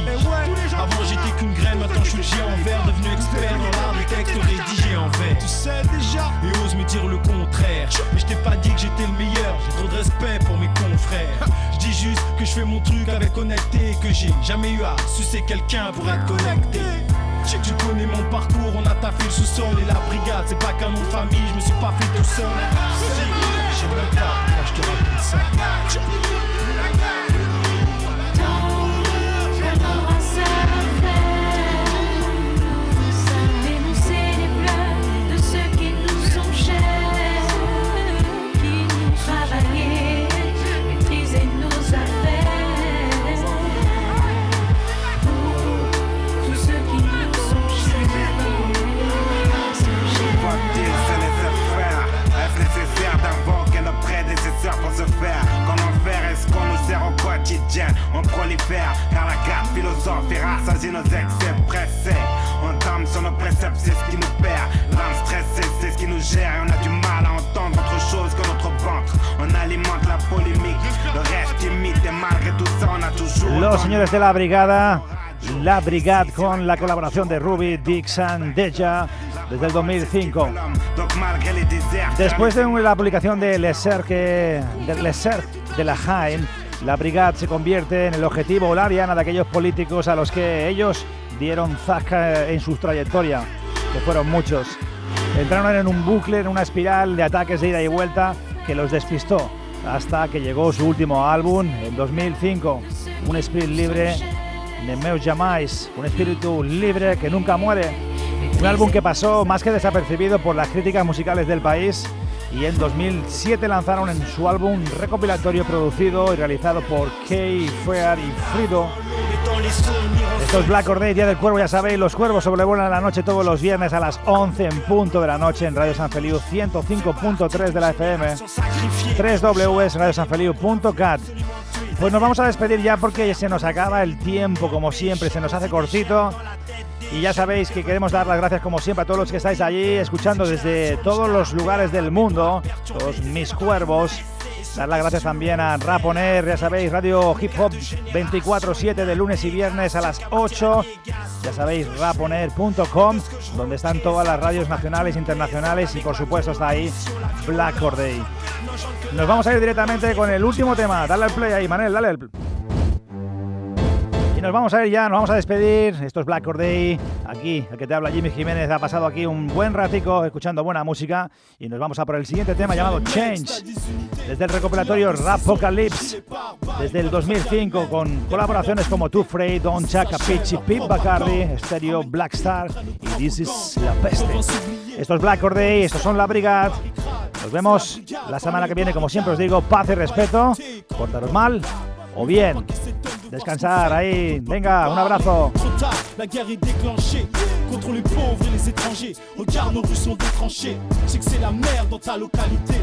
Avant, j'étais qu'une graine, maintenant, je suis le géant vert. Devenu expert dans l'art des textes rédigés en vers. Tu sais déjà, et ose me dire le contraire. Mais je t'ai pas que j'ai jamais eu à sucer quelqu'un pour être connecté. Tu connais mon parcours, on a taffé le sous-sol et la brigade, c'est pas qu'un nom de famille, je me suis pas fait tout seul. J'ai même pas, je te raconte ça. On prolifère, car la carte philosophe et rassasie nos excès pressés. On tombe sur nos préceptes, c'est ce qui nous perd. L'âme stressée, c'est ce qui nous gère. Et on a du mal à entendre autre chose que notre ventre. On alimente la polémique, le reste imite. Et malgré tout ça, on a toujours. Los señores de la Brigada, la Brigade con la colaboración de Ruby, Dixon, Deja desde el 2005. Donc malgré les déserts. Después de la publicación de Le Cercle de, de la Jaén, la Brigade se convierte en el objetivo o la diana de aquellos políticos a los que ellos dieron zasca en su trayectoria, que fueron muchos. Entraron en un bucle, en una espiral de ataques de ida y vuelta que los despistó hasta que llegó su último álbum en 2005, un espíritu libre de Meus Jamais, un espíritu libre que nunca muere. Un álbum que pasó más que desapercibido por las críticas musicales del país y en 2007 lanzaron en su álbum recopilatorio producido y realizado por Kay Fair y Frido. Esto es Black Orday, Día del Cuervo, ya sabéis, los cuervos sobrevuelan la noche todos los viernes a las 11 en punto de la noche en Radio San Feliu 105.3 de la FM, www.radiosanfeliu.cat. Pues nos vamos a despedir ya porque se nos acaba el tiempo, como siempre, se nos hace cortito. Y ya sabéis que queremos dar las gracias como siempre a todos los que estáis allí escuchando desde todos los lugares del mundo, todos mis cuervos. Dar las gracias también a Raponer, ya sabéis, Radio Hip Hop 24-7 de lunes y viernes a las 8. Ya sabéis, raponer.com, donde están todas las radios nacionales, internacionales y por supuesto está ahí Black Corday. Nos vamos a ir directamente con el último tema. Dale al play ahí, Manel, dale al play. Y nos vamos a ir ya, nos vamos a despedir. Esto es Black Corday Aquí, el que te habla Jimmy Jiménez, ha pasado aquí un buen ratico escuchando buena música y nos vamos a por el siguiente tema llamado Change, desde el recopilatorio Rapocalypse, desde el 2005, con colaboraciones como Too Frey, Don Chaka, Pitchy, Pete Bacardi, Stereo, Black Star y This Is La Peste. Esto es Black Corday, estos son La Brigade. Nos vemos la semana que viene, como siempre os digo, paz y respeto, portaros mal o bien descansar ahí. Venga, un abrazo. la guerre est déclenchée contre les pauvres et les étrangers. Regarde, nos sont détranchées. Que c'est la merde dans ta localité.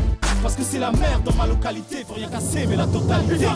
Parce que c'est la merde dans ma localité. Faut rien casser, mais la totalité.